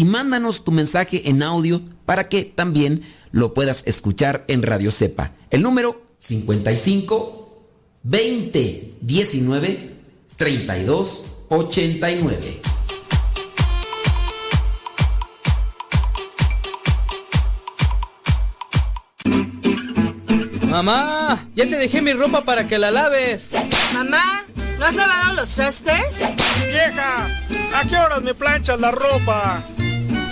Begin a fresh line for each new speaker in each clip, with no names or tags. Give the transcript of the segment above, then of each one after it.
y mándanos tu mensaje en audio para que también lo puedas escuchar en Radio Cepa. El número 55 20 19 32 89.
Mamá, ya te dejé mi ropa para que la laves.
Mamá, ¿no has lavado los trastes?
Vieja, ¿a qué horas me planchas la ropa?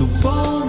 to ball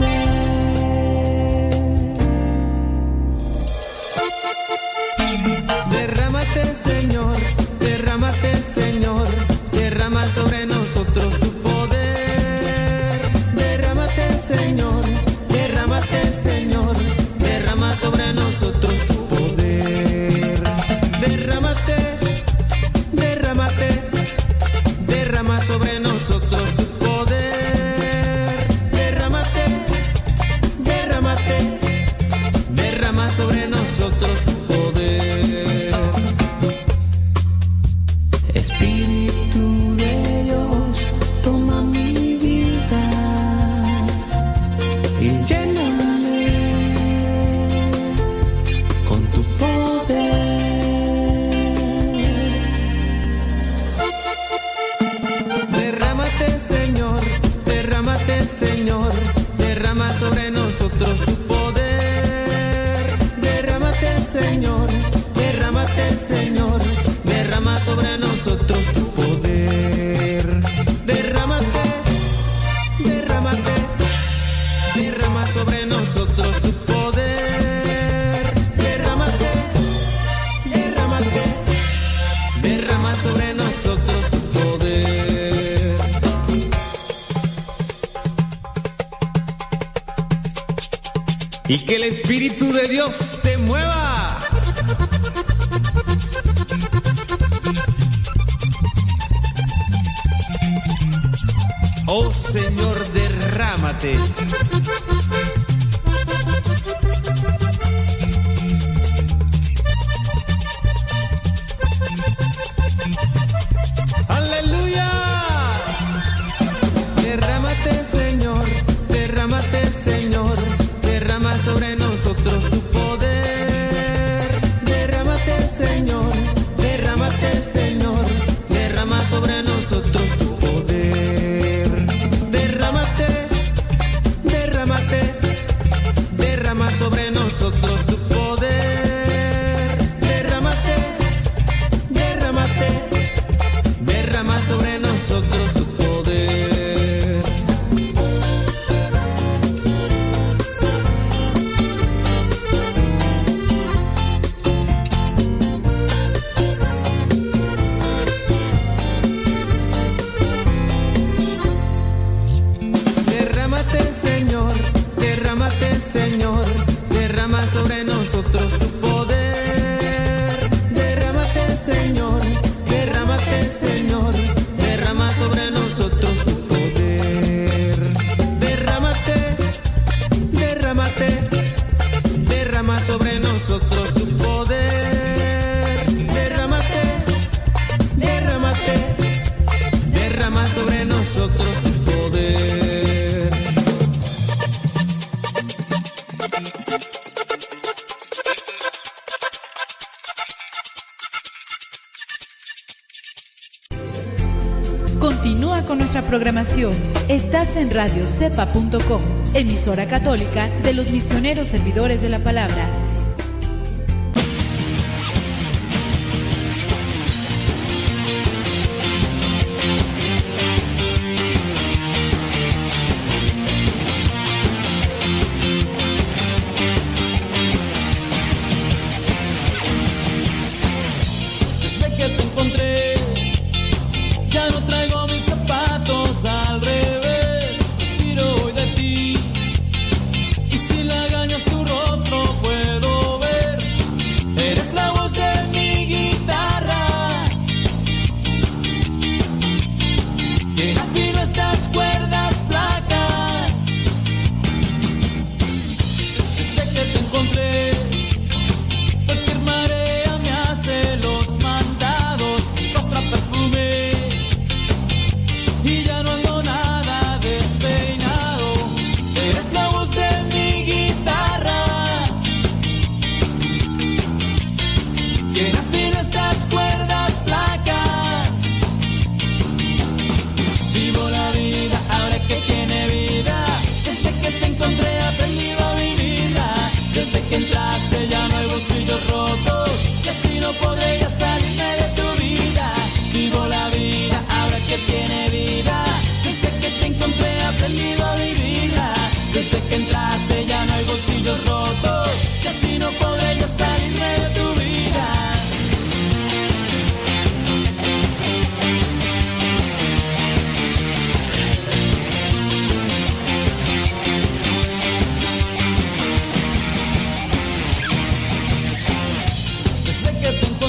En radiocepa.com, emisora católica de los misioneros servidores de la palabra.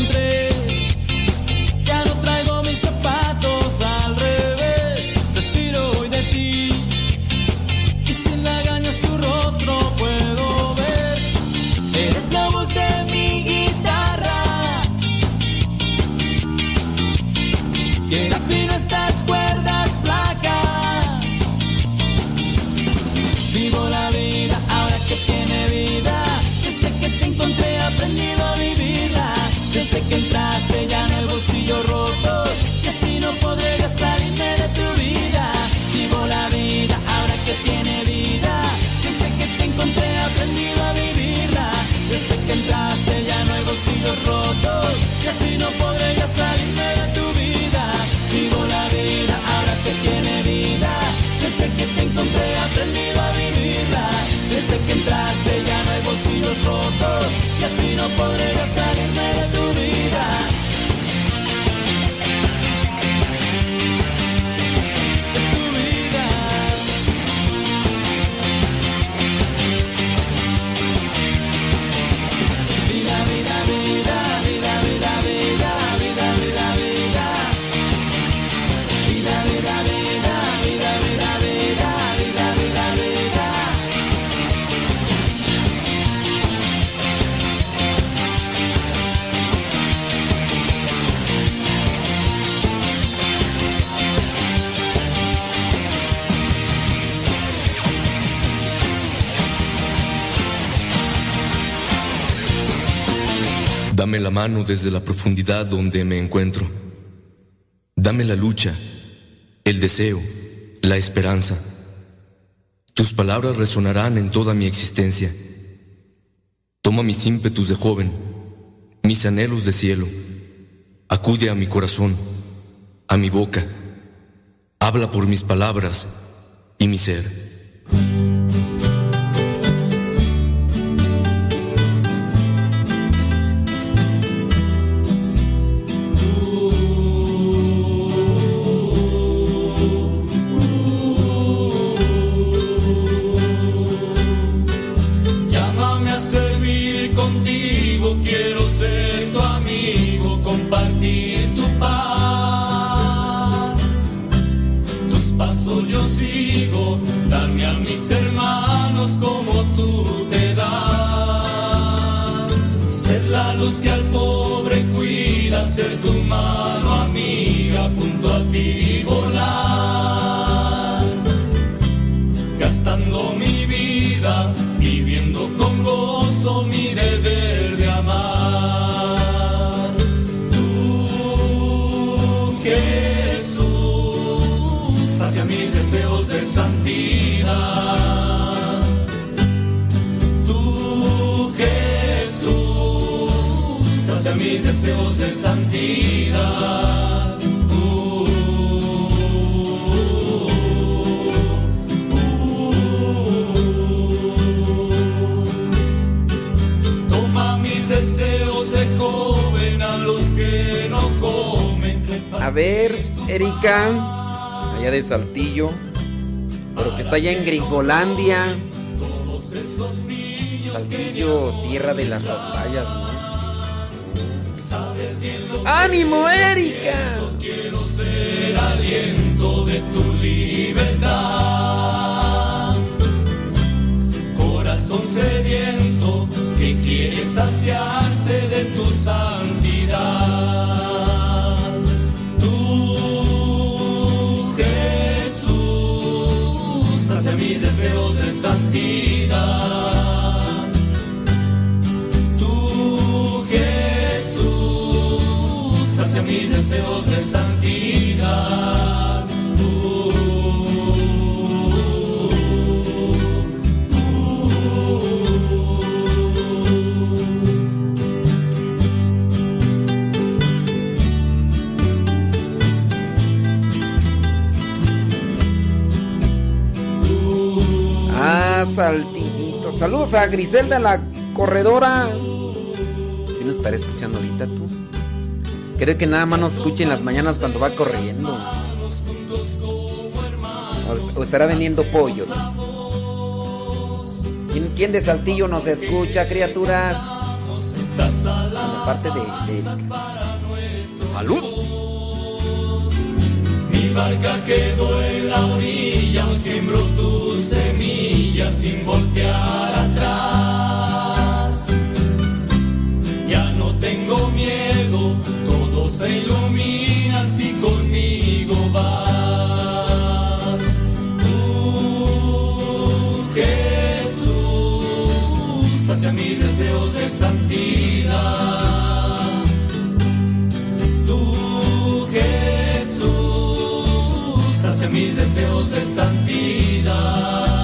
encontré. no
podré hacer mano desde la profundidad donde me encuentro. Dame la lucha, el deseo, la esperanza. Tus palabras resonarán en toda mi existencia. Toma mis ímpetus de joven, mis anhelos de cielo. Acude a mi corazón, a mi boca. Habla por mis palabras y mi ser.
De
Saltillo, pero que está allá en Gringolandia. Saltillo, tierra de las batallas. ¡Ánimo, Erika!
Quiero ser aliento de tu libertad. Corazón sediento que quiere saciarse de tu santidad. Deseos de santidad. Tú, Jesús, sacia mis deseos de santidad.
Saltillito. Saludos a Griselda, la corredora. Si nos estará escuchando ahorita tú. Creo que nada más nos escucha en las mañanas cuando va corriendo. O, estará vendiendo pollo. ¿Quién, quién de Saltillo nos escucha, criaturas? Aparte de, de... ¡Salud!
Mi barca quedó en la orilla, siembro tus semillas sin voltear atrás. Ya no tengo miedo, todo se ilumina si conmigo vas. Tú, Jesús, hacia mis deseos de santidad. Mis deseos de santidad.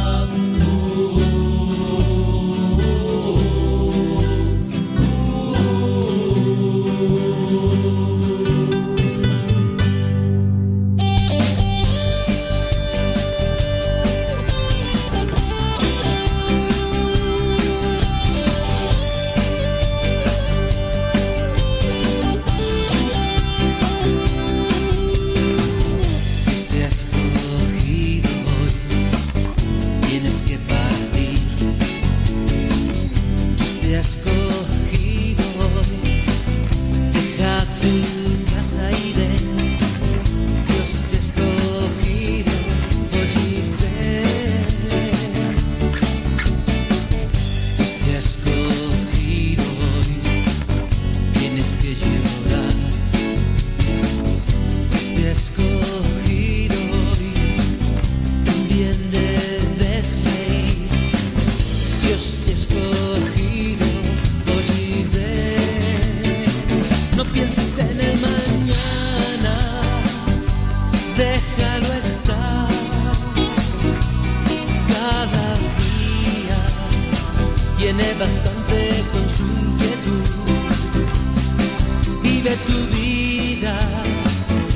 Vive tu vida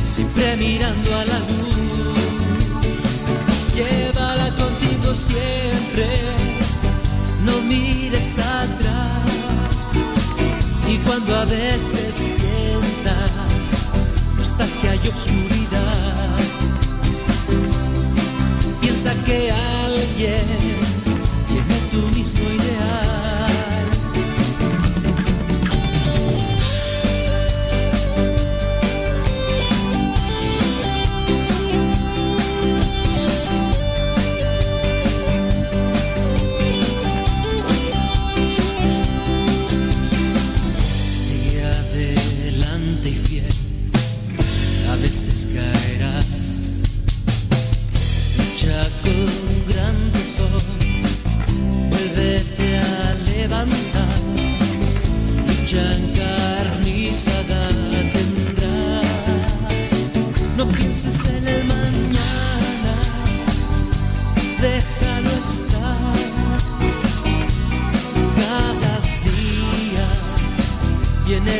siempre mirando a la luz. Llévala contigo siempre, no mires atrás. Y cuando a veces sientas nostalgia y obscuridad, piensa que alguien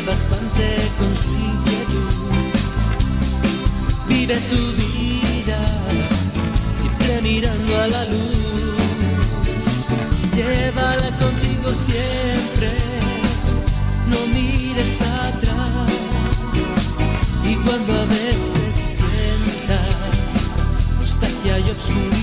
bastante con su inquietud. Vive tu vida, siempre mirando a la luz. Llévala contigo siempre, no mires atrás. Y cuando a veces sientas nostalgia y obscuridad,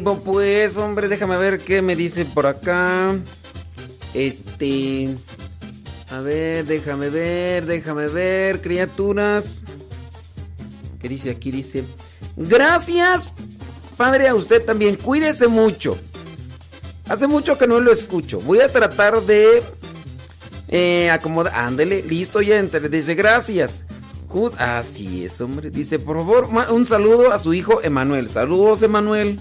Pues, hombre, déjame ver qué me dice por acá. Este... A ver, déjame ver, déjame ver, criaturas. ¿Qué dice aquí? Dice... Gracias, padre, a usted también. Cuídese mucho. Hace mucho que no lo escucho. Voy a tratar de... Eh, acomodar... Ándele, listo ya. entre- Dice, gracias. Jus- Así es, hombre. Dice, por favor, un saludo a su hijo Emanuel. Saludos, Emanuel.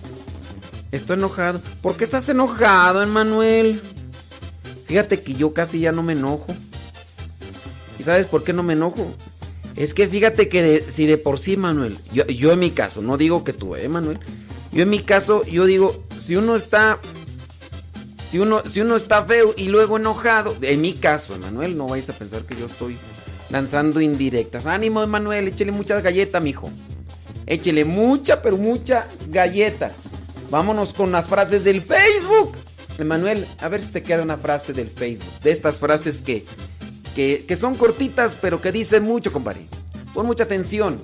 Estoy enojado. ¿Por qué estás enojado, Emanuel? Fíjate que yo casi ya no me enojo. ¿Y sabes por qué no me enojo? Es que fíjate que si de por sí, Manuel, yo, en mi caso, no digo que tú, eh, Manuel. Yo en mi caso, yo digo, si uno está, si uno, si uno está feo y luego enojado, en mi caso, Manuel, no vais a pensar que yo estoy lanzando indirectas. Ánimo, Manuel, échele mucha galleta, mijo. Échele mucha, pero mucha galleta. Vámonos con las frases del Facebook. Emanuel, a ver si te queda una frase del Facebook. De estas frases que, que, que son cortitas, pero que dicen mucho, compadre. Pon mucha atención.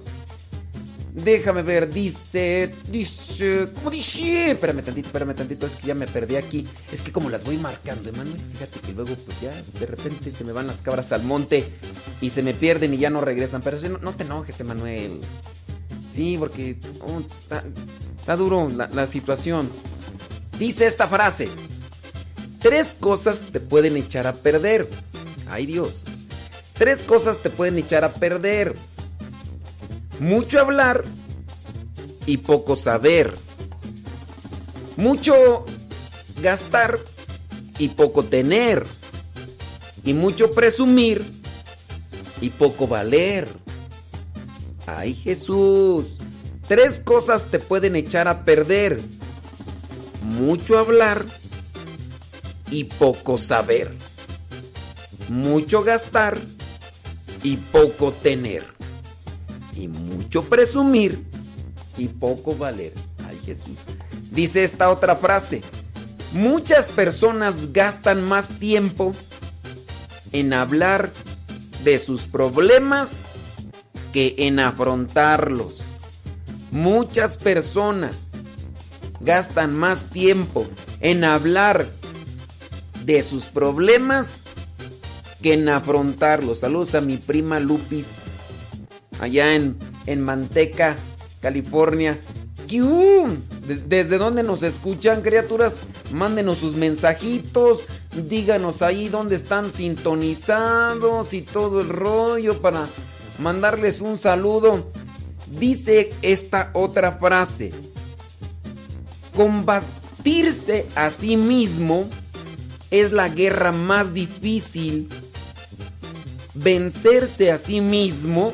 Déjame ver, dice, dice, ¿cómo dice? Espérame tantito, espérame tantito, es que ya me perdí aquí. Es que como las voy marcando, Emanuel, fíjate que luego pues ya de repente se me van las cabras al monte y se me pierden y ya no regresan. Pero no, no te enojes, Emanuel. Sí, porque oh, está, duro la situación. Dice esta frase. Tres cosas te pueden echar a perder. Ay Dios. Tres cosas te pueden echar a perder. Mucho hablar y poco saber. Mucho gastar y poco tener. Y mucho presumir y poco valer. Ay Jesús. Tres cosas te pueden echar a perder. Mucho hablar y poco saber. Mucho gastar y poco tener. Y mucho presumir y poco valer. Ay Jesús. Dice esta otra frase. Muchas personas gastan más tiempo en hablar de sus problemas que en afrontarlos. Muchas personas gastan más tiempo en hablar de sus problemas que en afrontarlo. Saludos a mi prima Lupis, allá en, en Manteca, California. ¿Desde dónde nos escuchan, criaturas? Mándenos sus mensajitos. Díganos ahí dónde están sintonizados y todo el rollo para mandarles un saludo. Dice esta otra frase. Combatirse a sí mismo es la guerra más difícil. Vencerse a sí mismo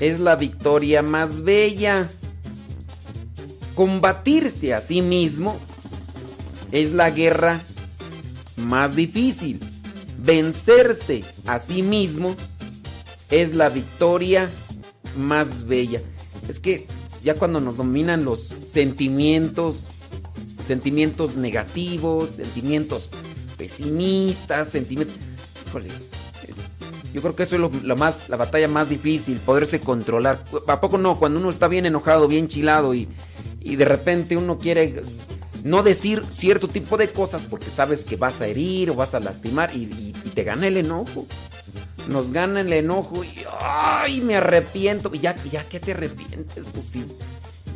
es la victoria más bella. Combatirse a sí mismo es la guerra más difícil. Vencerse a sí mismo es la victoria más bella. Es que ya cuando nos dominan los sentimientos, sentimientos negativos, sentimientos pesimistas, sentimientos... Híjole, yo creo que eso es lo, lo más, la batalla más difícil, poderse controlar. ¿A poco no? Cuando uno está bien enojado, bien chilado y, y de repente uno quiere no decir cierto tipo de cosas porque sabes que vas a herir o vas a lastimar y, y- y te gana el enojo. Nos gana el enojo y ¡ay! Me arrepiento. Y ya, ya que te arrepientes, pues sí.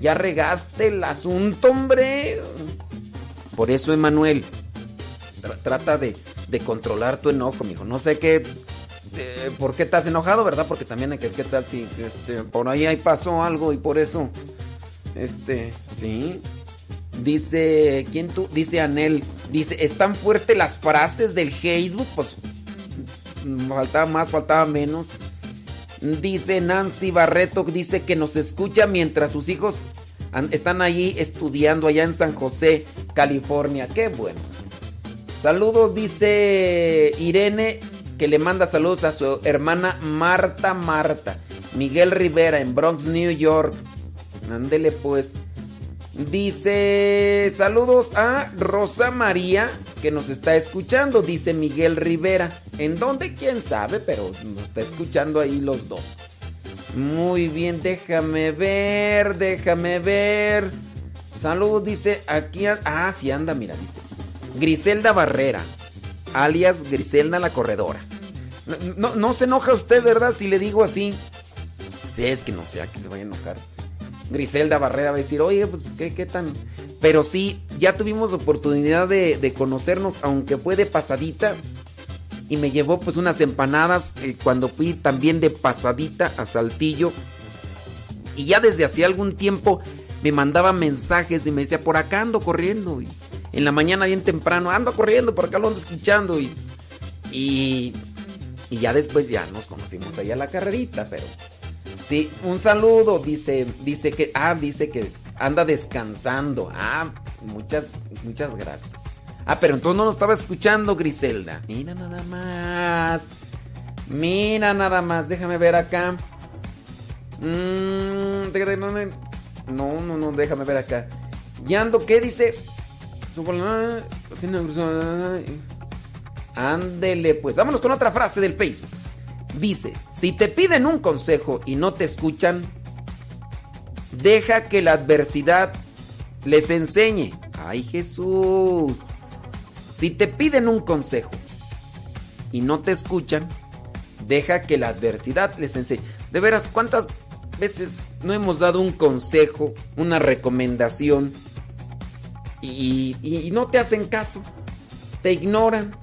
Ya regaste el asunto, hombre. Por eso, Emanuel, tra- trata de, de controlar tu enojo, mijo. No sé qué. eh, ¿Por qué estás enojado, verdad? Porque también hay que. ¿Qué tal si este, por ahí, ahí pasó algo y por eso. Este. Sí. Dice. ¿Quién tú? Dice Anel. Dice: ¿Están fuertes las frases del Facebook? Pues. Faltaba más, faltaba menos. Dice Nancy Barreto, dice que nos escucha mientras sus hijos están allí estudiando allá en San José, California. Qué bueno. Saludos, dice Irene, que le manda saludos a su hermana Marta Marta. Miguel Rivera en Bronx, New York. Ándele pues. Dice saludos a Rosa María que nos está escuchando, dice Miguel Rivera. ¿En dónde? ¿Quién sabe? Pero nos está escuchando ahí los dos. Muy bien, déjame ver, déjame ver. Saludos, dice aquí. a- Ah, sí anda, mira, dice. Griselda Barrera, alias Griselda la Corredora. No, no, se enoja usted, ¿verdad? Si le digo así. Es que no sea que se vaya a enojar. Griselda Barrera va a decir, oye, pues qué, qué tan... Pero sí, ya tuvimos oportunidad de, conocernos, aunque fue de pasadita. Y me llevó pues unas empanadas eh, cuando fui también de pasadita a Saltillo. Y ya desde hacía algún tiempo me mandaba mensajes y me decía, por acá ando corriendo. Y en la mañana bien temprano, ando corriendo, por acá lo ando escuchando. Y, y, ya después ya nos conocimos ahí a la carrerita, pero... Sí, un saludo, dice, dice que, ah, dice que anda descansando. Ah, muchas, muchas gracias. Ah, pero entonces no nos estaba escuchando, Griselda. Mira nada más. Mira nada más, déjame ver acá. Mm, No, no, no, déjame ver acá. Y ando, ¿qué dice? Ándele, pues. Vámonos con otra frase del Facebook. Dice, si te piden un consejo y no te escuchan, deja que la adversidad les enseñe. Ay Jesús. Si te piden un consejo y no te escuchan, deja que la adversidad les enseñe. De veras, ¿cuántas veces no hemos dado un consejo, una recomendación y, no te hacen caso? Te ignoran.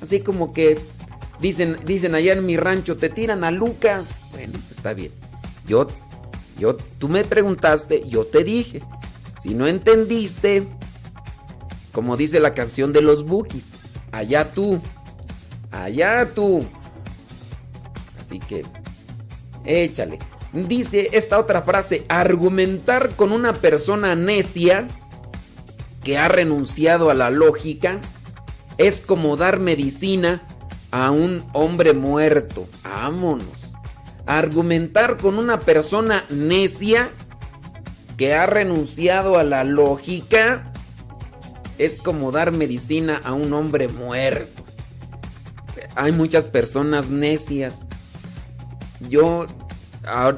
Así como que dicen, dicen allá en mi rancho, te tiran a Lucas. Bueno, está bien. Yo, yo, tú me preguntaste, yo te dije. Si no entendiste, como dice la canción de los Bookies, allá tú, allá tú. Así que, échale. Dice esta otra frase, argumentar con una persona necia que ha renunciado a la lógica es como dar medicina a un hombre muerto. Vámonos. Argumentar con una persona necia que ha renunciado a la lógica es como dar medicina a un hombre muerto. Hay muchas personas necias. Yo,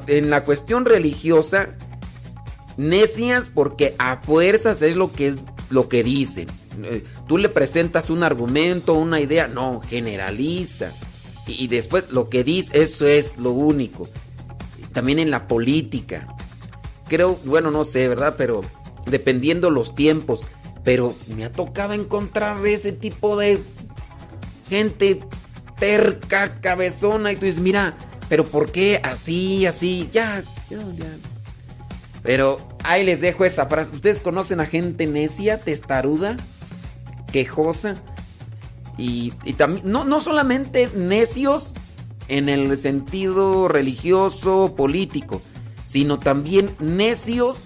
en la cuestión religiosa, necias porque a fuerzas es lo que es lo que dicen. Eh, Tú le presentas un argumento, una idea, no, generaliza. Y después lo que dice, eso es lo único. También en la política. Creo, bueno, no sé, ¿verdad? Pero dependiendo los tiempos. Pero me ha tocado encontrar ese tipo de gente terca, cabezona. Y tú dices, mira, pero ¿por qué así, así? Ya, ya, ya. Pero ahí les dejo esa frase. ¿Ustedes conocen a gente necia, testaruda, quejosa? Y, también, no, no solamente necios en el sentido religioso, político, sino también necios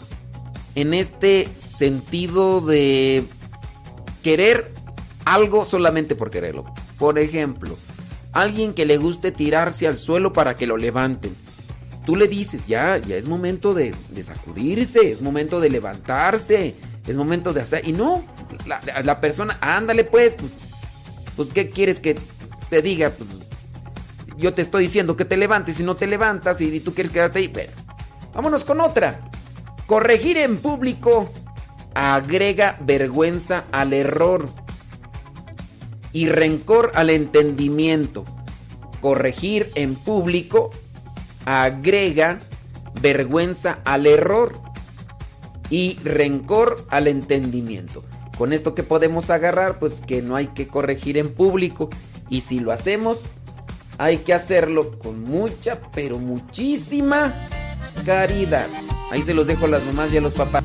en este sentido de querer algo solamente por quererlo. Por ejemplo, alguien que le guste tirarse al suelo para que lo levanten. Tú le dices, ya, ya es momento de, sacudirse, es momento de levantarse, es momento de hacer... Y no, la, persona, ándale pues, pues pues ¿qué quieres que te diga? Pues yo te estoy diciendo que te levantes y no te levantas y, tú quieres quedarte ahí. Vámonos con otra. Corregir en público agrega vergüenza al error y rencor al entendimiento. Corregir en público agrega vergüenza al error y rencor al entendimiento. Con esto que podemos agarrar, pues que no hay que corregir en público. Y si lo hacemos, hay que hacerlo con mucha, pero muchísima caridad. Ahí se los dejo a las mamás y a los papás.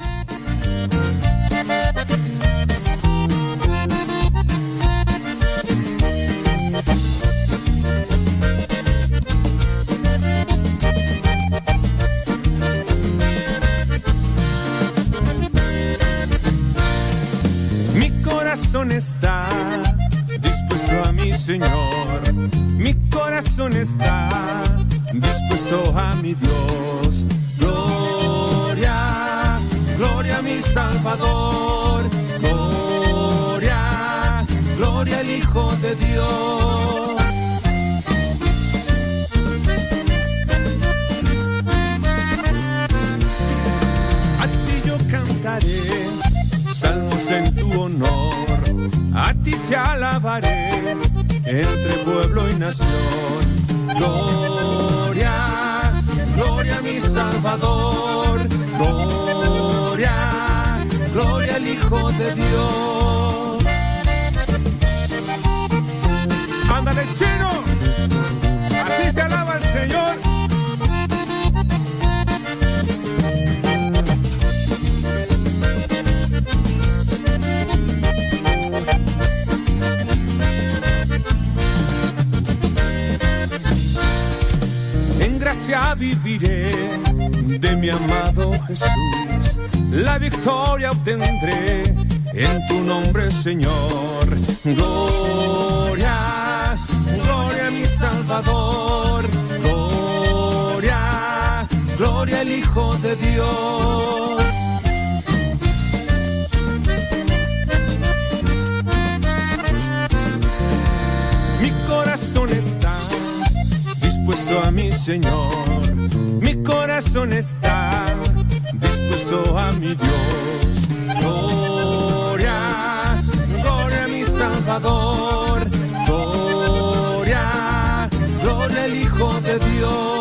Señor. Mi corazón está dispuesto a mi Dios. Gloria, gloria a mi Salvador. Gloria, gloria al Hijo de Dios. Entre pueblo y nación. Gloria, gloria a mi Salvador, gloria, gloria al Hijo de Dios. Ándale, chino, así se alaba el Señor. Viviré de mi amado Jesús. La victoria obtendré en tu nombre, Señor. Gloria, gloria a mi Salvador. Gloria, gloria al Hijo de Dios. Mi corazón está dispuesto a mi Señor. Mi Dios. Gloria, gloria a mi Salvador. Gloria, gloria al Hijo de Dios.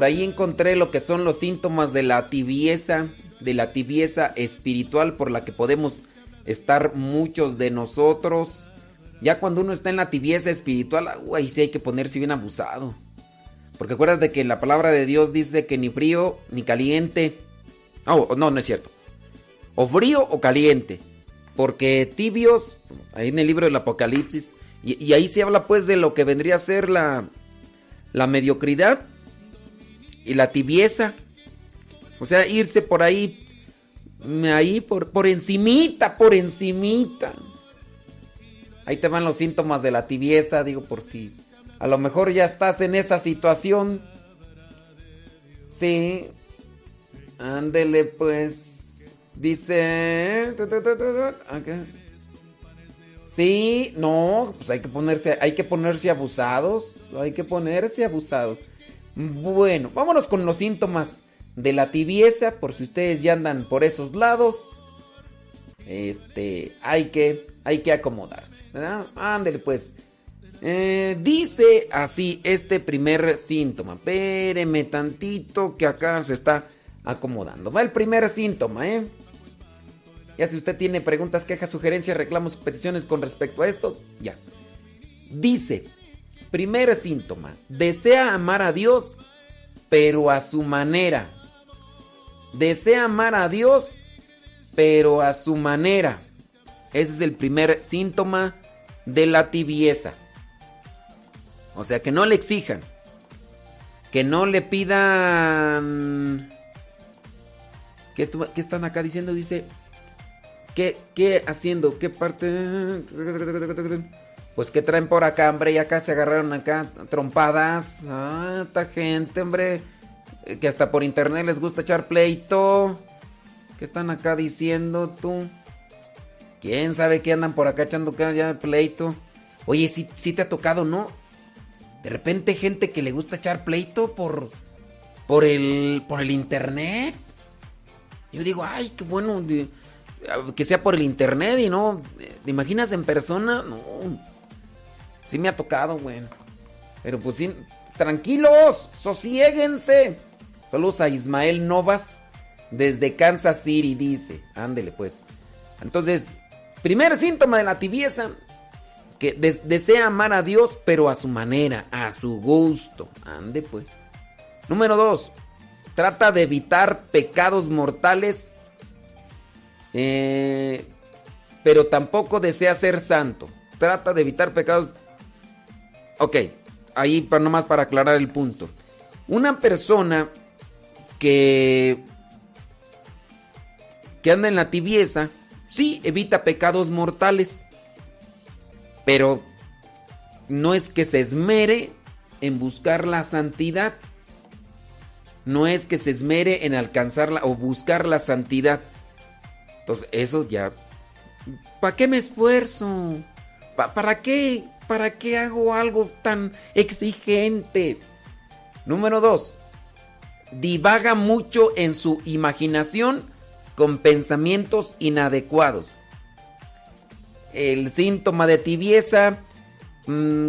Por ahí
encontré lo que son los síntomas de la tibieza, de la tibieza espiritual por la que podemos estar muchos de nosotros. Ya cuando uno está en la tibieza espiritual, uh, ahí sí hay que ponerse bien abusado. Porque acuérdate que la palabra de Dios dice que ni frío ni caliente. Oh, no, no es cierto. O frío o caliente. Porque tibios, ahí en el libro del Apocalipsis, y, y ahí se habla pues de lo que vendría a ser la, la mediocridad y la tibieza. O sea, irse por ahí, ahí por, por encimita, por encimita. Ahí te van los síntomas de la tibieza, digo, por si a lo mejor ya estás en esa situación. Sí. Ándele pues. Dice... Sí, no, pues hay que ponerse, hay que ponerse abusados, hay que ponerse abusados. Bueno, vámonos con los síntomas de la tibieza, por si ustedes ya andan por esos lados. Este, hay que, hay que acomodarse, ¿verdad? Ándele pues. Eh, dice así este primer síntoma. Espéreme tantito que acá se está acomodando. Va el primer síntoma, ¿eh? Ya si usted tiene preguntas, quejas, sugerencias, reclamos, peticiones con respecto a esto, ya. Dice, primer síntoma, desea amar a Dios, pero a su manera. Desea amar a Dios, pero a su manera. Ese es el primer síntoma de la tibieza. O sea, que no le exijan. Que no le pidan... ¿Qué, qué están acá diciendo? Dice... ¿Qué, ¿Qué haciendo? ¿Qué parte? Pues que traen por acá, hombre, y acá se agarraron acá trompadas. Ah, esta gente, hombre, eh, que hasta por internet les gusta echar pleito. ¿Qué están acá diciendo tú? ¿Quién sabe qué andan por acá echando ya pleito? Oye, sí te ha tocado, ¿no? De repente gente que le gusta echar pleito por por el por el internet. Yo digo, ay, qué bueno que sea por el internet y no, ¿te imaginas en persona? No. Sí me ha tocado, güey. Pero pues sí, tranquilos, sosiéguense. Saludos a Ismael Novas desde Kansas City, dice. Ándele pues. Entonces, primer síntoma de la tibieza, que des- desea amar a Dios, pero a su manera, a su gusto. Ande pues. Número dos, trata de evitar pecados mortales, eh, pero tampoco desea ser santo. Trata de evitar pecados. Ok, ahí para nomás para aclarar el punto. Una persona que que anda en la tibieza, sí evita pecados mortales, pero no es que se esmere en buscar la santidad. No es que se esmere en alcanzarla o buscar la santidad. Entonces, eso ya ¿para qué me esfuerzo? Pa- ¿Para qué? ¿Para qué hago algo tan exigente? Número dos, divaga mucho en su imaginación con pensamientos inadecuados. El síntoma de tibieza, mm,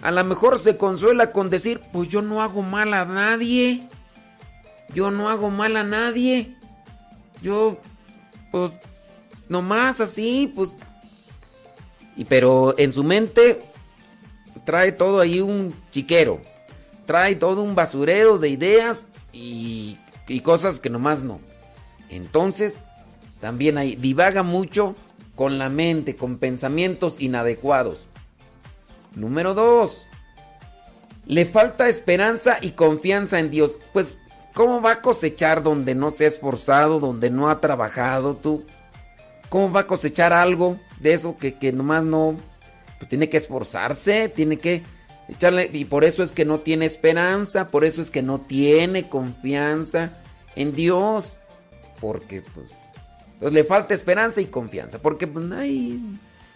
a lo mejor se consuela con decir, pues yo no hago mal a nadie. Yo no hago mal a nadie. Yo, pues, nomás así, pues. Pero en su mente trae todo ahí un chiquero. Trae todo un basurero de ideas y, y cosas que nomás no. Entonces, también ahí divaga mucho con la mente, con pensamientos inadecuados. Número dos, le falta esperanza y confianza en Dios. Pues, ¿cómo va a cosechar donde no se ha esforzado, donde no ha trabajado tú? ¿Cómo va a cosechar algo de eso que, que nomás no... Pues tiene que esforzarse, tiene que echarle... Y por eso es que no tiene esperanza, por eso es que no tiene confianza en Dios. Porque pues... pues le falta esperanza y confianza. Porque pues hay...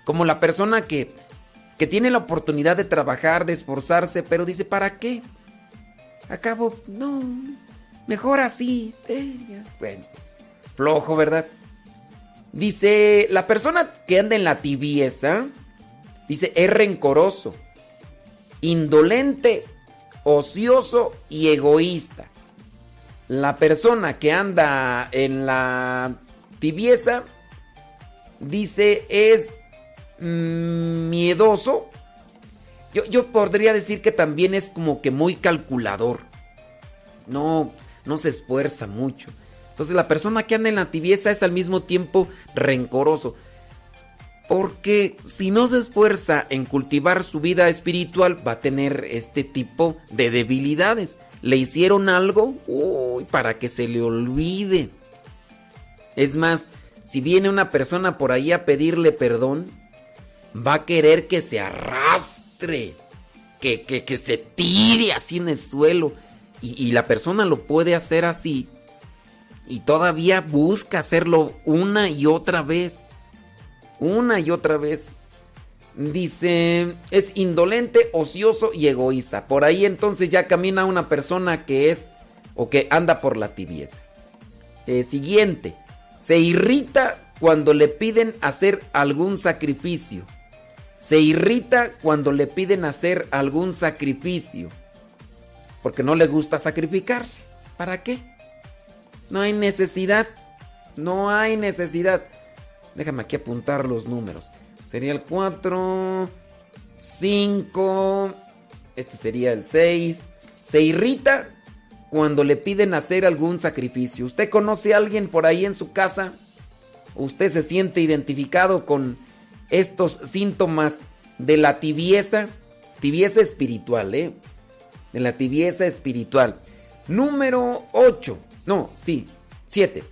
Como la persona que, que tiene la oportunidad de trabajar, de esforzarse, pero dice, ¿para qué? Acabo, no, mejor así. eh. Bueno, pues, flojo, ¿verdad? Dice, la persona que anda en la tibieza, dice, es rencoroso, indolente, ocioso y egoísta. La persona que anda en la tibieza, dice, es mm, miedoso. Yo, yo podría decir que también es como que muy calculador. No, no se esfuerza mucho. Entonces la persona que anda en la tibieza es al mismo tiempo rencoroso. Porque si no se esfuerza en cultivar su vida espiritual, va a tener este tipo de debilidades. Le hicieron algo, uy, para que se le olvide. Es más, si viene una persona por ahí a pedirle perdón, va a querer que se arrastre, que, que, que se tire así en el suelo. Y, y la persona lo puede hacer así y todavía busca hacerlo una y otra vez. Una y otra vez. Dice, es indolente, ocioso y egoísta. Por ahí entonces ya camina una persona que es o que anda por la tibieza. Eh, siguiente, se irrita cuando le piden hacer algún sacrificio. Se irrita cuando le piden hacer algún sacrificio. Porque no le gusta sacrificarse. ¿Para qué? No hay necesidad. No hay necesidad. Déjame aquí apuntar los números. Sería el 4, 5, este sería el 6. Se irrita cuando le piden hacer algún sacrificio. ¿Usted conoce a alguien por ahí en su casa? ¿Usted se siente identificado con estos síntomas de la tibieza? Tibieza espiritual, ¿eh? De la tibieza espiritual. Número 8. No, sí, 7.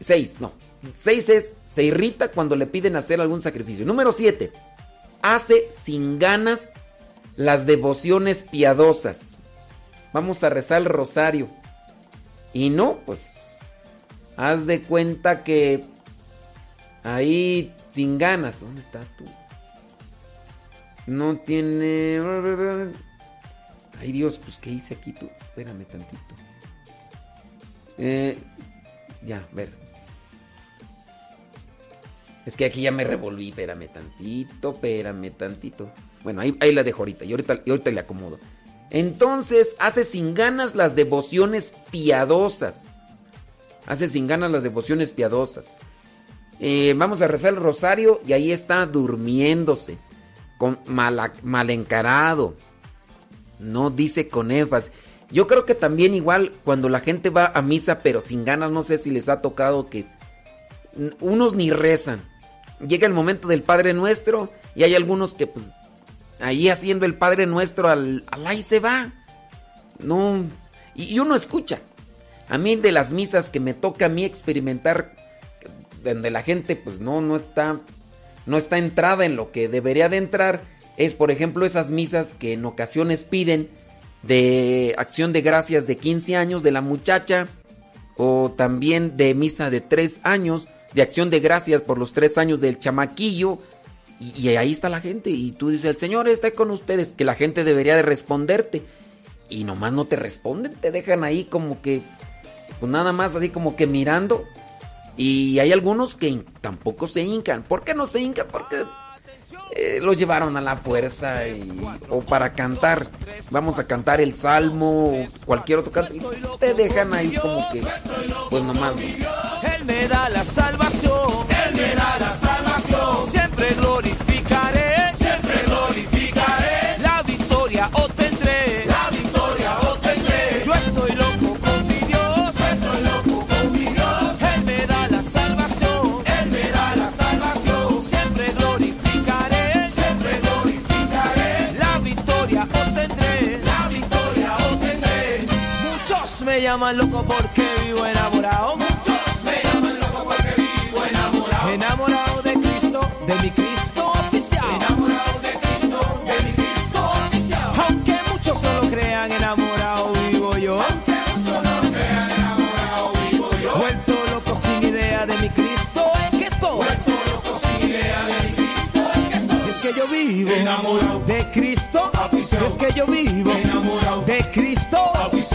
6, no. 6 es, se irrita cuando le piden hacer algún sacrificio. Número 7. Hace sin ganas las devociones piadosas. Vamos a rezar el rosario. Y no, pues, haz de cuenta que ahí sin ganas. ¿Dónde está tú? No tiene... Ay Dios, pues ¿qué hice aquí tú? Espérame tantito. Eh, ya, a ver. Es que aquí ya me revolví, espérame tantito, espérame tantito. Bueno, ahí, la dejo ahorita y, ahorita y ahorita le acomodo. Entonces, hace sin ganas las devociones piadosas. Hace sin ganas las devociones piadosas. Eh, vamos a rezar el rosario y ahí está durmiéndose. Con mal, mal encarado. No dice con énfasis. Yo creo que también igual cuando la gente va a misa pero sin ganas, no sé si les ha tocado que unos ni rezan. Llega el momento del Padre Nuestro y hay algunos que pues ahí haciendo el Padre Nuestro al, al ahí se va. No, y, y uno escucha. A mí de las misas que me toca a mí experimentar donde la gente pues no no está no está entrada en lo que debería de entrar es por ejemplo esas misas que en ocasiones piden de acción de gracias de 15 años de la muchacha o también de misa de 3 años de acción de gracias por los tres años del chamaquillo. Y, ahí está la gente. Y tú dices, el Señor está con ustedes, que la gente debería de responderte. Y nomás no te responden, te dejan ahí como que, pues nada más así como que mirando. Y hay algunos que tampoco se hincan. ¿Por qué no se hincan? Porque eh, los llevaron a la fuerza y- o para cantar. Vamos a cantar el salmo o cualquier otro canto. te dejan ahí como que, pues nomás.
Él me da la salvación.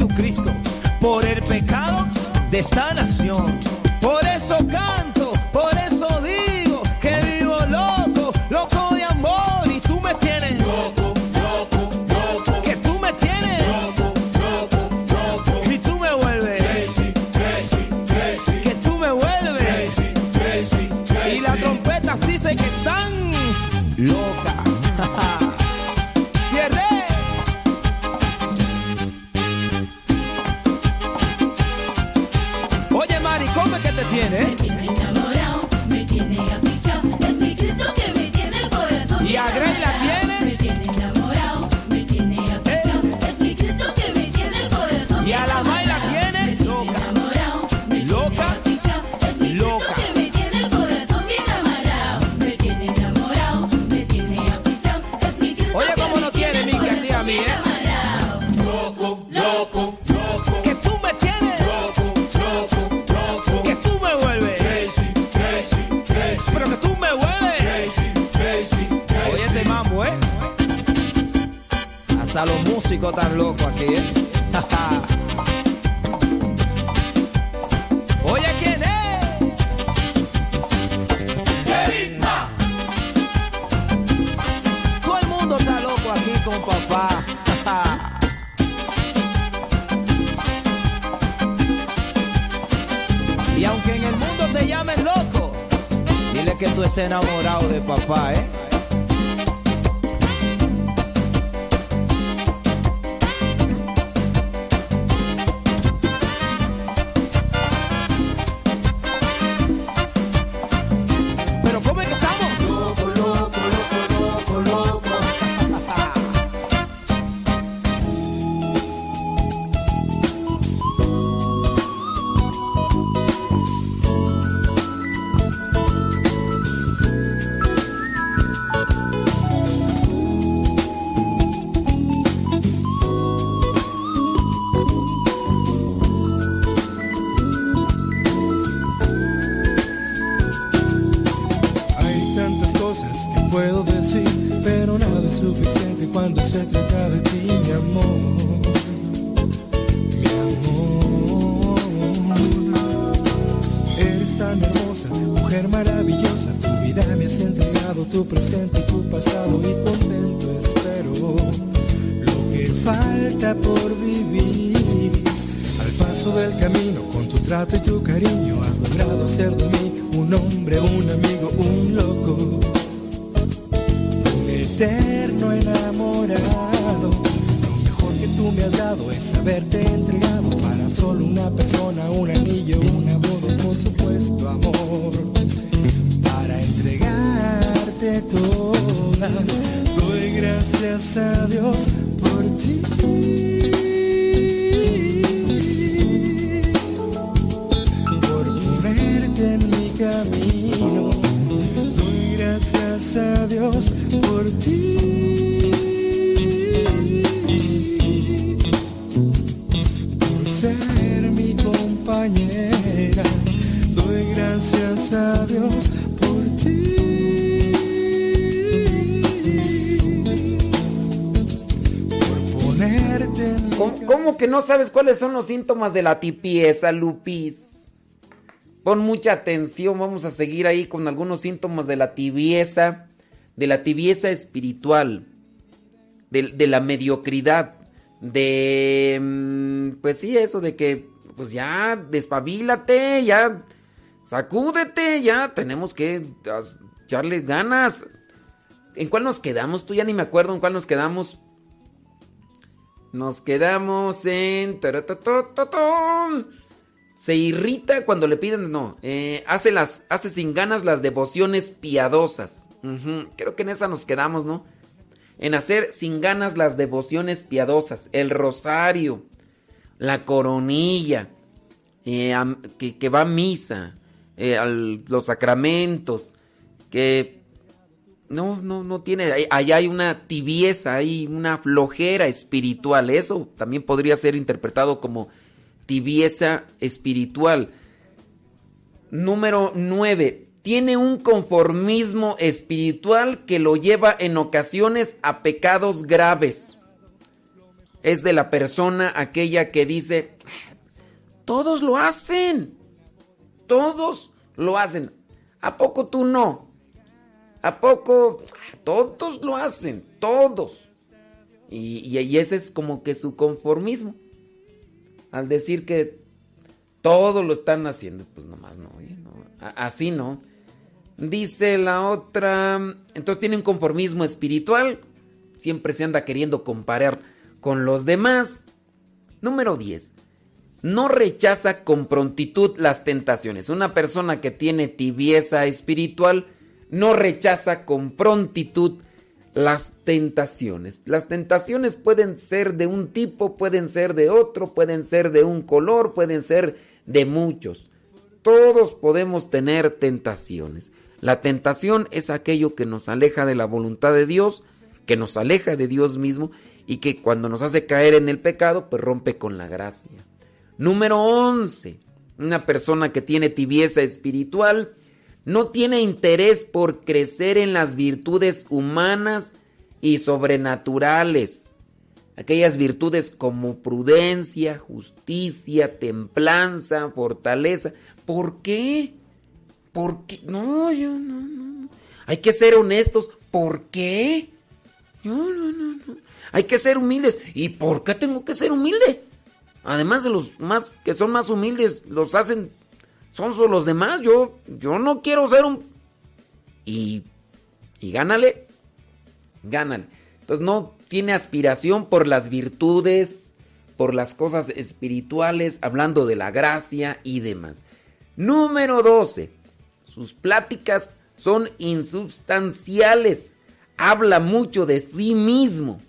Jesucristo por el pecado de esta nación. ¿Cómo es tan locos aquí, ¿eh? Oye, ¿quién es? Todo el mundo está loco aquí con papá. y aunque en el mundo te llamen loco, dile que tú estés enamorado de papá, ¿eh?
Eterno enamorado. Lo mejor que tú me has dado es haberte entregado para solo una persona, un anillo, una boda, por supuesto, amor. Para entregarte toda, doy gracias a Dios por ti. Por mi camino, doy gracias a Dios por
¿Cómo, cómo que no sabes cuáles son los síntomas de la tipieza, Lupis? Pon mucha atención, vamos a seguir ahí con algunos síntomas de la tibieza, de la tibieza espiritual, de, de la mediocridad, de... mm, Pues sí, eso de que, pues ya, despabilate, ya, sacúdete, ya, tenemos que echarle ganas. ¿En cuál nos quedamos? Tú ya ni me acuerdo en cuál nos quedamos. Nos quedamos en... Se irrita cuando le piden... No, eh, hace, las, hace sin ganas las devociones piadosas. Creo que en esa nos quedamos, ¿no? En hacer sin ganas las devociones piadosas. El rosario. La coronilla. eh, que, va a misa. eh, los sacramentos. Que no, no, no tiene. Allá hay una tibieza, hay una flojera espiritual. Eso también podría ser interpretado como tibieza espiritual. Número 9. Tiene un conformismo espiritual que lo lleva en ocasiones a pecados graves. Es de la persona aquella que dice, todos lo hacen. Todos lo hacen. ¿A poco tú no? ¿A poco? Todos lo hacen, todos. Y, y- ese es como que su conformismo. Al decir que todos lo están haciendo, pues nomás no, oye, no, así no. Dice la otra, entonces tiene un conformismo espiritual, siempre se anda queriendo comparar con los demás. Número 10. No rechaza con prontitud las tentaciones. Una persona que tiene tibieza espiritual no rechaza con prontitud las tentaciones. Las tentaciones pueden ser de un tipo, pueden ser de otro, pueden ser de un color, pueden ser de muchos. Todos podemos tener tentaciones. La tentación es aquello que nos aleja de la voluntad de Dios, que nos aleja de Dios mismo y que cuando nos hace caer en el pecado, pues rompe con la gracia. Número 11. Una persona que tiene tibieza espiritual no tiene interés por crecer en las virtudes humanas y sobrenaturales. Aquellas virtudes como prudencia, justicia, templanza, fortaleza. ¿Por qué? ¿Por qué? No, yo no, no. Hay que ser honestos. ¿Por qué? Yo no, no, no. Hay que ser humildes. ¿Y por qué tengo que ser humilde? Además de los más que son más humildes, los hacen son los demás. Yo yo no quiero ser un y y gánale. Gánale. Entonces no tiene aspiración por las virtudes, por las cosas espirituales, hablando de la gracia y demás. Número 12. Sus pláticas son insubstanciales. Habla mucho de sí mismo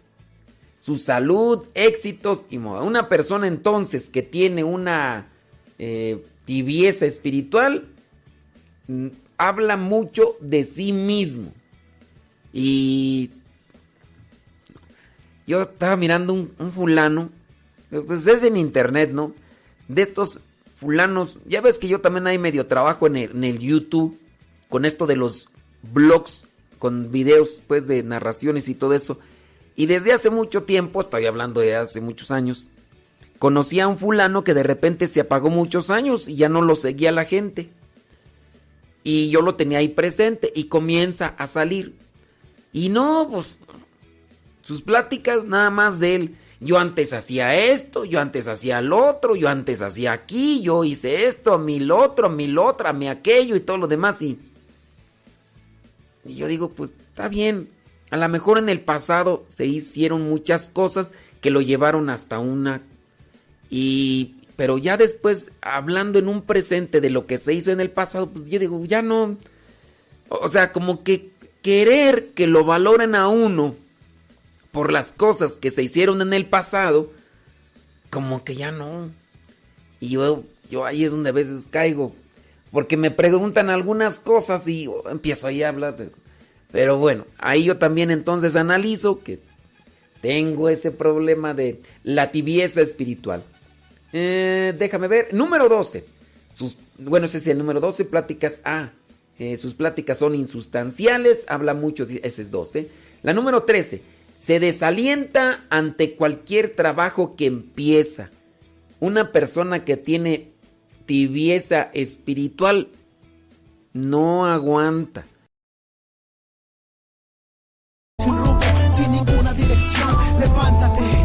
su salud, éxitos y moda. Una persona entonces que tiene una eh, tibieza espiritual mm, habla mucho de sí mismo. Y yo estaba mirando un, fulano, pues es en internet, ¿no? De estos fulanos, ya ves que yo también hay medio trabajo en el, en el YouTube con esto de los blogs, con videos pues de narraciones y todo eso. Y desde hace mucho tiempo, estoy hablando de hace muchos años, conocí a un fulano que de repente se apagó muchos años y ya no lo seguía la gente. Y yo lo tenía ahí presente y comienza a salir. Y no, pues sus pláticas nada más de él. yo antes hacía esto, yo antes hacía lo otro, yo antes hacía aquí, yo hice esto, mí lo otro, mí lo otro, a mí aquello y todo lo demás. Y, y yo digo, pues está bien, a lo mejor en el pasado se hicieron muchas cosas que lo llevaron hasta una... Y, pero ya después, hablando en un presente de lo que se hizo en el pasado, pues yo digo, ya no... O sea, como que querer que lo valoren a uno por las cosas que se hicieron en el pasado, como que ya no. Y yo, yo ahí es donde a veces caigo, porque me preguntan algunas cosas y empiezo ahí a hablar. de- Pero bueno, ahí yo también entonces analizo que tengo ese problema de la tibieza espiritual. Eh, déjame ver, número 12. Sus, bueno, ese es el número 12, pláticas A. Eh, sus pláticas son insustanciales, habla mucho, ese es 12. La número 13, se desalienta ante cualquier trabajo que empieza. Una persona que tiene tibieza espiritual no aguanta.
sin rumbo, sin ninguna dirección. Levántate,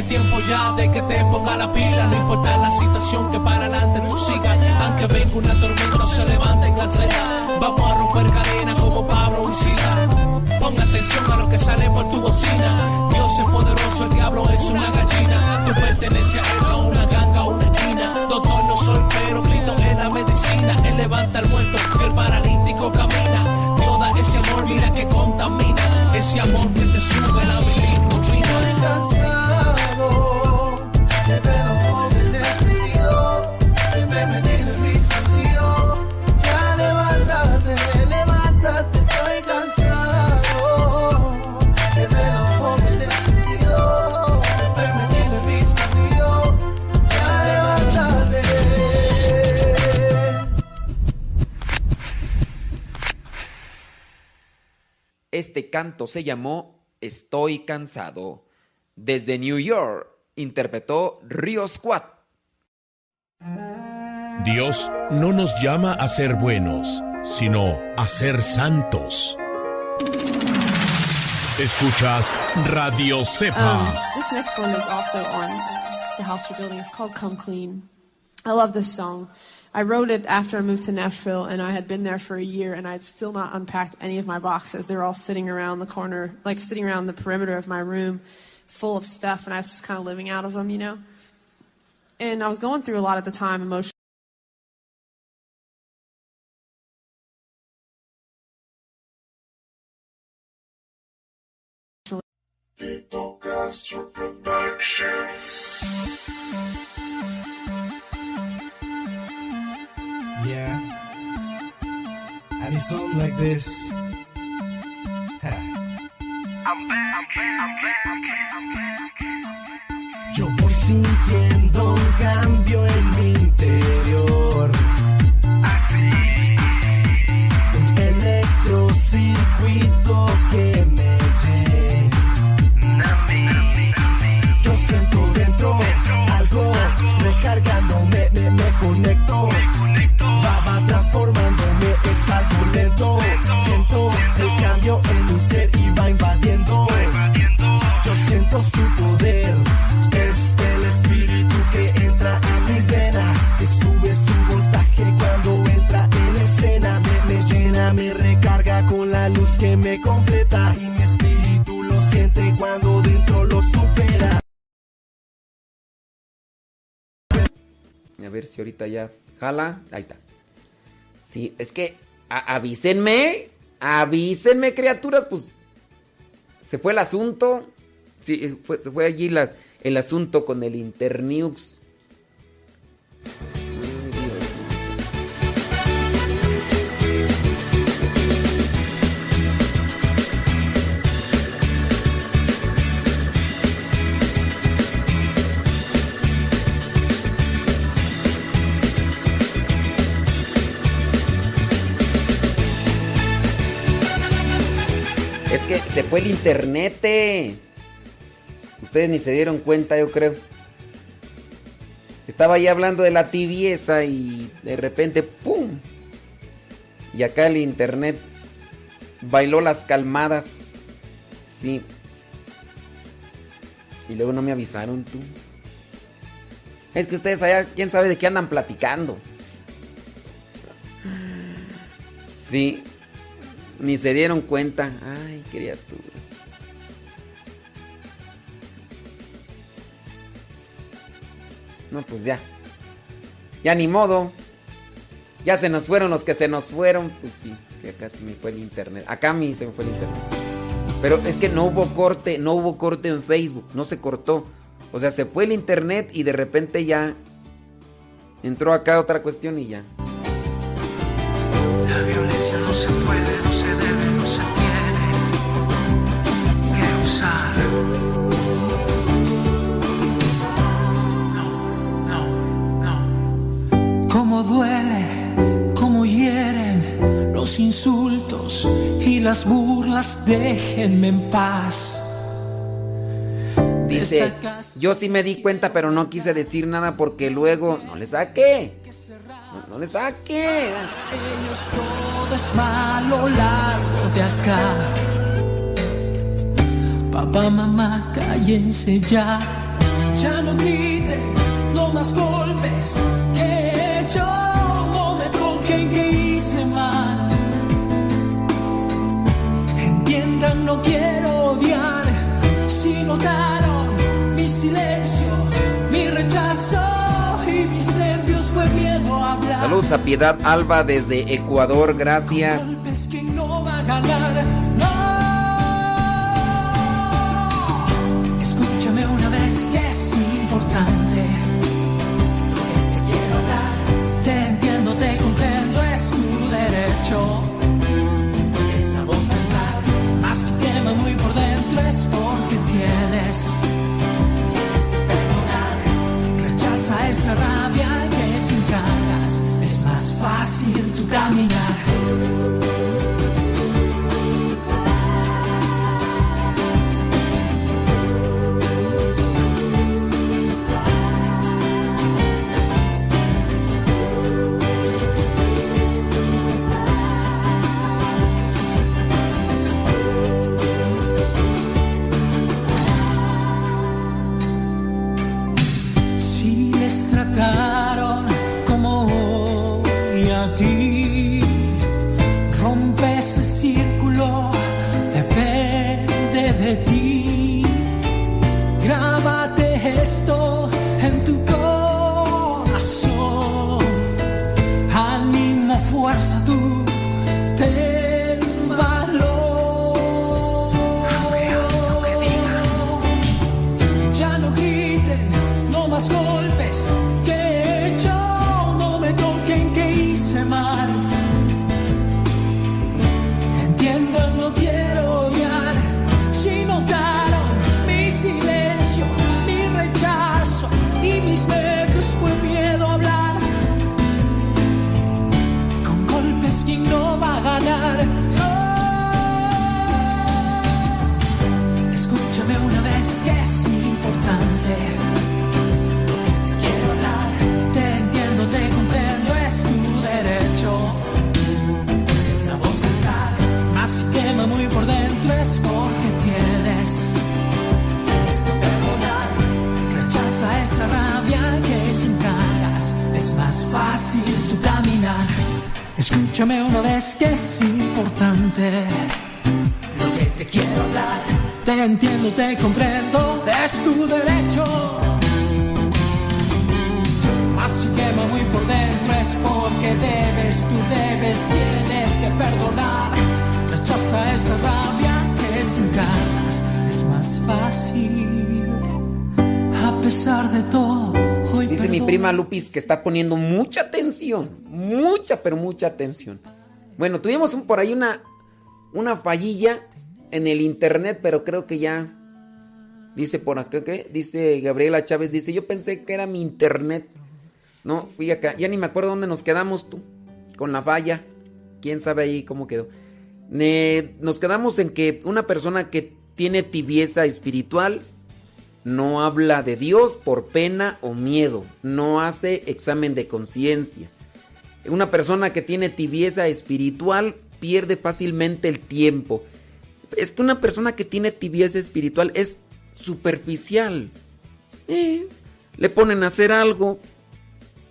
Es tiempo ya de
que te ponga la pila. No importa la situación que para adelante tú sigas. Aunque venga una tormenta, se levanta y cancela. Vamos a romper cadena como Pablo Vicida. Ponga atención a lo que sale por tu bocina. Dios es poderoso, el diablo es una gallina. Tu pertenencia a él, no una ganga o una esquina. Doctor no soy, pero Cristo es la medicina. Él levanta al muerto, el paralítico camina. Dios ese amor, mira que contamina. Ese amor que te sube la bilirrubina.
Este canto se llamó Estoy cansado. Desde New York interpretó Río Squad.
Dios no nos llama a ser buenos, sino a ser santos. Escuchas Radio Cepa.
Um, this next one is also on the house we're building. It's called Come Clean. I love this song. I wrote it after I moved to Nashville, and I had been there for a year, and I had still not unpacked any of my boxes. They were all sitting around the corner, like sitting around the perimeter of my room, full of stuff, and I was just kind of living out of them, you know. And I was going through a lot at the time emotionally.
Yeah. And it's something like this.
Yo voy sintiendo un cambio en mi interior. Completa. Y mi espíritu lo siente cuando dentro lo supera.
A ver si ahorita ya jala. Ahí está. Sí, es que avísenme. Avísenme, criaturas. Pues se fue el asunto. Sí, fue, fue allí el asunto con el Internews. Se fue el internet. Ustedes ni se dieron cuenta, yo creo. Estaba ahí hablando de la tibieza y de repente, ¡pum! Y acá el internet bailó las calmadas. Sí. Y luego no me avisaron tú. Es que ustedes allá, quién sabe de qué andan platicando. Sí. Ni se dieron cuenta. Ay, criaturas. No, pues ya. Ya ni modo. Ya se nos fueron los que se nos fueron. Pues sí, acá se me fue el internet. Acá a mí se me fue el internet. Pero es que no hubo corte, no hubo corte en Facebook, no se cortó. O sea, se fue el internet y de repente ya entró acá otra cuestión y ya.
La violencia no se puede,
Cómo duele, cómo hieren los insultos y las burlas, déjenme en paz.
Dice, yo sí me di cuenta, pero no quise decir nada porque luego no le saqué. No, no le saqué.
Ellos todo es malo largo de acá. Papá, mamá, cállense ya. Ya no griten, no más golpes. Que he hecho, no me toquen que hice mal. Entiendan, no quiero odiar. Si notaron mi silencio, mi rechazo y mis nervios fue miedo a hablar.
Saludos a Piedad Alba desde Ecuador, gracias.
Es que no fácil tu es importante. Lo que te quiero hablar, te entiendo, te comprendo, es tu derecho. Si quema muy por dentro es porque debes, tú debes, tienes que perdonar. Rechaza esa rabia que sin ganas es más
fácil. A pesar de todo, hoy
Dice mi
perdono.
prima Lupis que está poniendo mucha atención. Mucha, pero mucha atención. Bueno, tuvimos un- por ahí una, una fallilla en el internet, pero creo que ya. Dice por acá que dice Gabriela Chávez, dice, yo pensé que era mi internet. No, fui acá, ya ni me acuerdo dónde nos quedamos tú, con la falla. ¿Quién sabe ahí cómo quedó? Nos quedamos en que una persona que tiene tibieza espiritual no habla de Dios por pena o miedo, no hace examen de conciencia. Una persona que tiene tibieza espiritual pierde fácilmente el tiempo. Es que una persona que tiene tibieza espiritual es superficial. Eh, le ponen a hacer algo,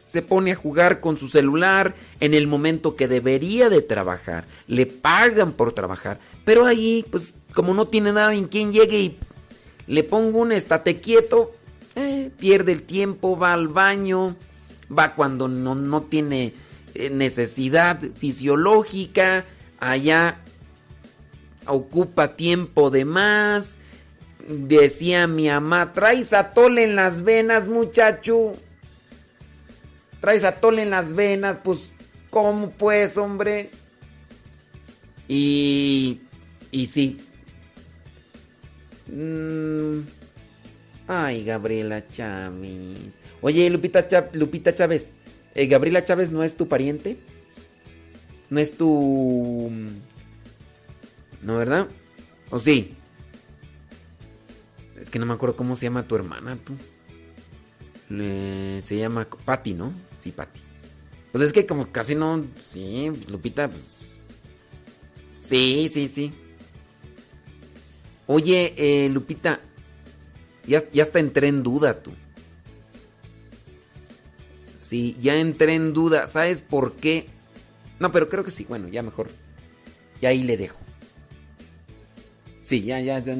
se pone a jugar con su celular en el momento que debería de trabajar. Le pagan por trabajar. Pero ahí, pues, como no tiene nada en quien llegue y le pongo un estate quieto, eh, pierde el tiempo, va al baño, va cuando no, no tiene necesidad fisiológica, allá ocupa tiempo de más. Decía mi mamá, traes atole en las venas, muchacho. Traes atole en las venas, pues, ¿cómo pues, hombre? Y, y sí. Mm, ay, Gabriela Chávez. Oye, Lupita, Lupita Chávez, eh, ¿Gabriela Chávez no es tu pariente? ¿No es tu... ¿No, verdad? ¿O sí? Es que no me acuerdo cómo se llama tu hermana, tú. Se llama Patty, ¿no? Sí, Patty. Pues es que como casi no... Sí, Lupita, pues... Sí, sí, sí. Oye, eh, Lupita, ya, ya hasta entré en duda tú. Sí, ya entré en duda. ¿Sabes por qué? No, pero creo que sí. Bueno, ya mejor. Ya ahí le dejo. Sí, ya, ya, ya.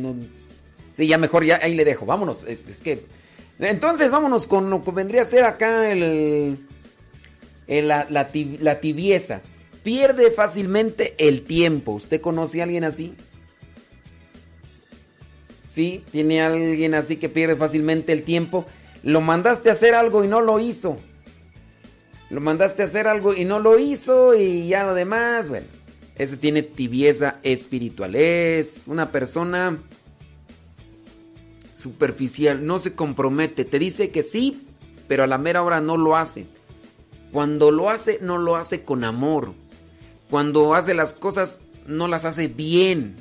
Sí, ya mejor, ya ahí le dejo. Vámonos. eh, Es que. Entonces, vámonos con lo que vendría a ser acá el. el- la, la la tibieza. Pierde fácilmente el tiempo. ¿Usted conoce a alguien así? Sí, tiene alguien así que pierde fácilmente el tiempo. Lo mandaste a hacer algo y no lo hizo. Lo mandaste a hacer algo y no lo hizo y ya lo demás, bueno. Ese tiene tibieza espiritual. Es una persona superficial, no se compromete. Te dice que sí, pero a la mera hora no lo hace. Cuando lo hace, no lo hace con amor. Cuando hace las cosas, no las hace bien.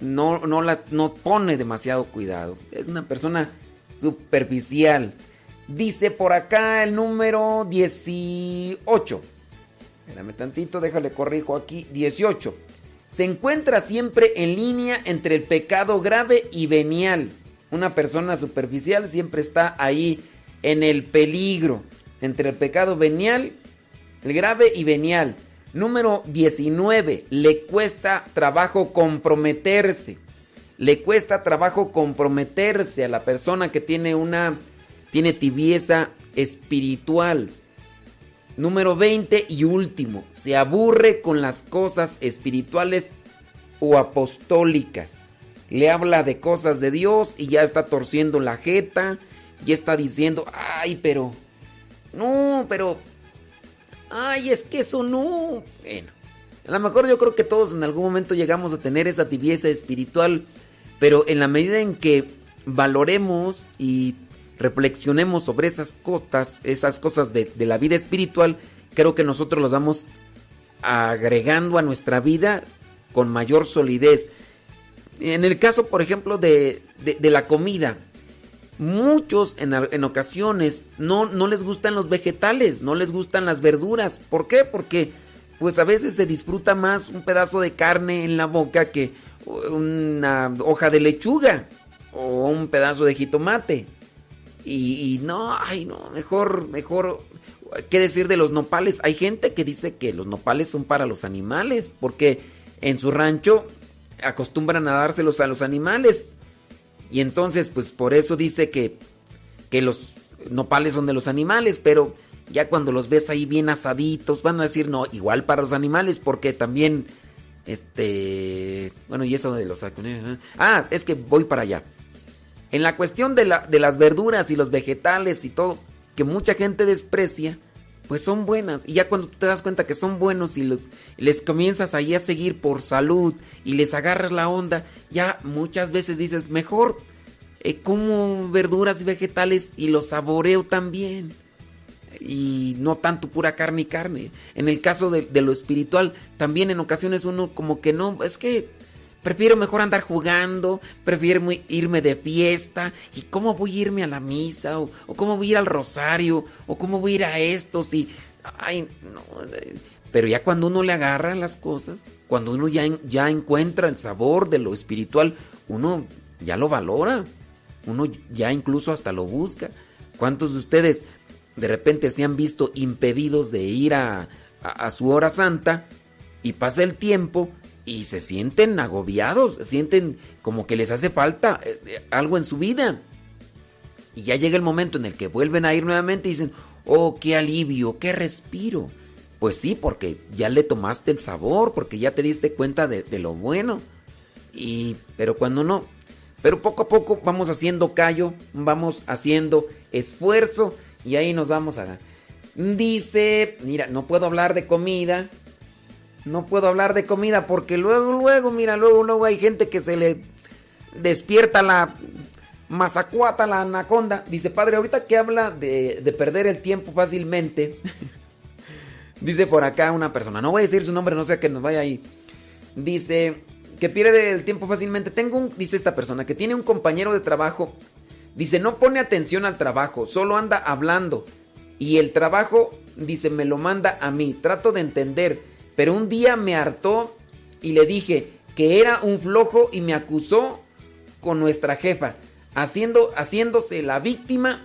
No, no, la, no pone demasiado cuidado. Es una persona superficial. Dice por acá el número 18. Espérame tantito, déjale corrijo aquí. 18. Se encuentra siempre en línea entre el pecado grave y venial. Una persona superficial siempre está ahí en el peligro. Entre el pecado venial, el grave y venial. Número 19. Le cuesta trabajo comprometerse. Le cuesta trabajo comprometerse a la persona que tiene una tiene tibieza espiritual. Número 20 y último, se aburre con las cosas espirituales o apostólicas. Le habla de cosas de Dios y ya está torciendo la jeta, ya está diciendo, ay, pero, no, pero, ay, es que eso no. Bueno, a lo mejor yo creo que todos en algún momento llegamos a tener esa tibieza espiritual, pero en la medida en que valoremos y reflexionemos sobre esas cosas, esas cosas de, de la vida espiritual, creo que nosotros los vamos agregando a nuestra vida con mayor solidez. En el caso, por ejemplo, de, de- de la comida, muchos en, en ocasiones no, no les gustan los vegetales, no les gustan las verduras. ¿Por qué? Porque pues a veces se disfruta más un pedazo de carne en la boca que una hoja de lechuga o un pedazo de jitomate. Y, no, ay no, mejor, mejor, ¿qué decir de los nopales? Hay gente que dice que los nopales son para los animales, porque en su rancho acostumbran a dárselos a los animales. Y entonces, pues por eso dice que, que los nopales son de los animales, pero ya cuando los ves ahí bien asaditos, van a decir, no, igual para los animales, porque también Este. Bueno, y eso de los. Ah, es que voy para allá. En la cuestión de, la, de las verduras y los vegetales y todo, que mucha gente desprecia, pues son buenas. Y ya cuando te das cuenta que son buenos y les comienzas ahí a seguir por salud y les agarras la onda, ya muchas veces dices, mejor eh, como verduras y vegetales y los saboreo también. Y no tanto pura carne y carne. En el caso de, de lo espiritual, también en ocasiones uno como que no, es que Prefiero mejor andar jugando, prefiero irme de fiesta. ¿Y cómo voy a irme a la misa? ¿O, cómo voy a ir al rosario? ¿O cómo voy a ir a esto? Si, ay, no. Pero ya cuando uno le agarra las cosas, cuando uno ya, encuentra el sabor de lo espiritual, uno ya lo valora. Uno ya incluso hasta lo busca. ¿Cuántos de ustedes de repente se han visto impedidos de ir a, a su hora santa y pasa el tiempo y se sienten agobiados, sienten como que les hace falta eh, eh, algo en su vida. Y ya llega el momento en el que vuelven a ir nuevamente y dicen, oh, qué alivio, qué respiro. Pues sí, porque ya le tomaste el sabor, porque ya te diste cuenta de, lo bueno. Y, pero cuando no, pero poco a poco vamos haciendo callo, vamos haciendo esfuerzo y ahí nos vamos a... Dice, mira, no puedo hablar de comida, no puedo hablar de comida porque luego, luego, mira, luego, luego hay gente que se le despierta la mazacuata, la anaconda. Dice, padre, ahorita que habla de, de perder el tiempo fácilmente, dice por acá una persona, no voy a decir su nombre, no sé que nos vaya ahí. Dice que pierde el tiempo fácilmente. Tengo un, dice esta persona, que tiene un compañero de trabajo. Dice, no pone atención al trabajo, solo anda hablando. Y el trabajo, dice, me lo manda a mí. Trato de entender pero un día me hartó y le dije que era un flojo y me acusó con nuestra jefa, haciendo, haciéndose la víctima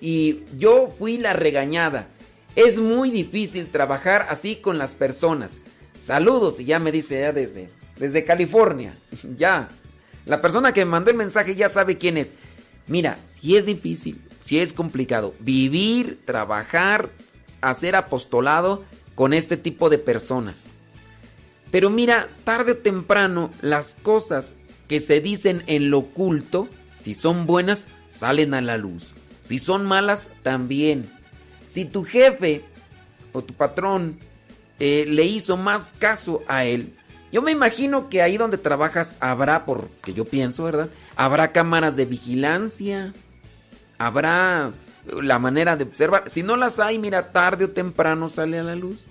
y yo fui la regañada. Es muy difícil trabajar así con las personas. Saludos y ya me dice ya desde, desde California. ya. La persona que me mandó el mensaje ya sabe quién es. Mira, si es difícil, si es complicado, vivir, trabajar, hacer apostolado, con este tipo de personas. Pero mira, tarde o temprano las cosas que se dicen en lo oculto, si son buenas, salen a la luz. Si son malas, también. Si tu jefe o tu patrón eh, le hizo más caso a él, yo me imagino que ahí donde trabajas habrá, porque yo pienso, ¿verdad? Habrá cámaras de vigilancia, habrá la manera de observar. Si no las hay, mira, tarde o temprano sale a la luz.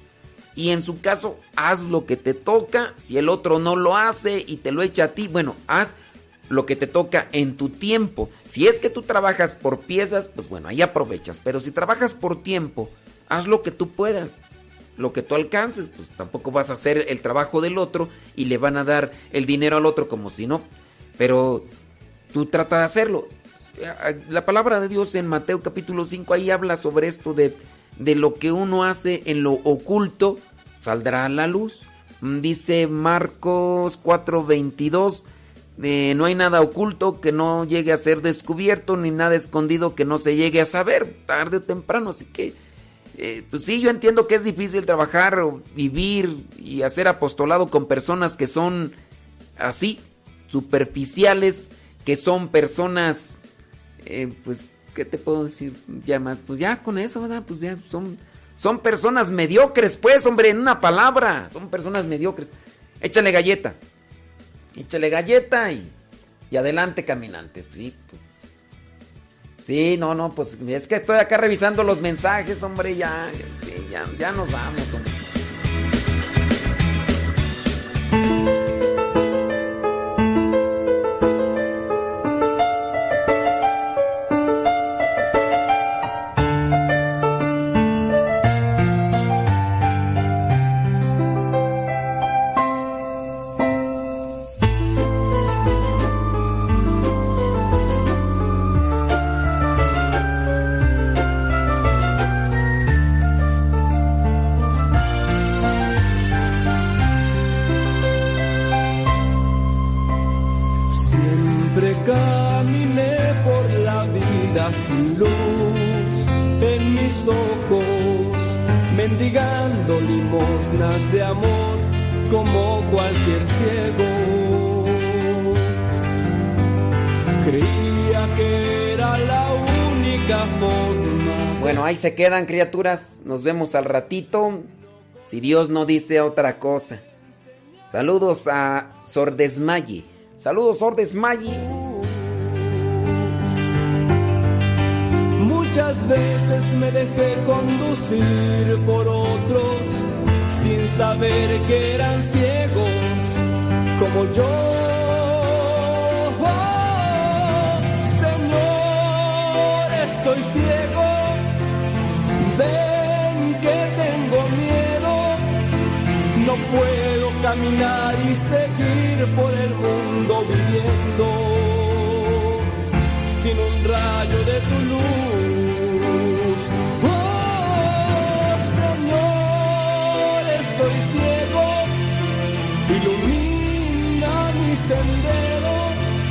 Y en su caso, haz lo que te toca. Si el otro no lo hace y te lo echa a ti, bueno, haz lo que te toca en tu tiempo. Si es que tú trabajas por piezas, pues bueno, ahí aprovechas. Pero si trabajas por tiempo, haz lo que tú puedas. Lo que tú alcances, pues tampoco vas a hacer el trabajo del otro y le van a dar el dinero al otro como si no. Pero tú trata de hacerlo la palabra de Dios en Mateo capítulo 5 ahí habla sobre esto de, de lo que uno hace en lo oculto saldrá a la luz. Mm, dice Marcos 4:22, eh, no hay nada oculto que no llegue a ser descubierto, ni nada escondido que no se llegue a saber, tarde o temprano. Así que, eh, pues sí, yo entiendo que es difícil trabajar, vivir y hacer apostolado con personas que son así, superficiales, que son personas eh, pues, ¿qué te puedo decir? Ya más, pues ya con eso, ¿verdad? Pues ya son, son personas mediocres, pues, hombre, en una palabra, son personas mediocres. Échale galleta, échale galleta y, y adelante caminantes, sí, pues. Sí, no, no, pues es que estoy acá revisando los mensajes, hombre, ya, ya, ya nos vamos, hombre. Se quedan criaturas. Nos vemos al ratito. Si Dios no dice otra cosa. Saludos a Sordesmaye. Saludos Sordesmaye.
Muchas veces me dejé conducir por otros sin saber que eran ciegos como yo. No puedo caminar y seguir por el mundo viviendo sin un rayo de tu luz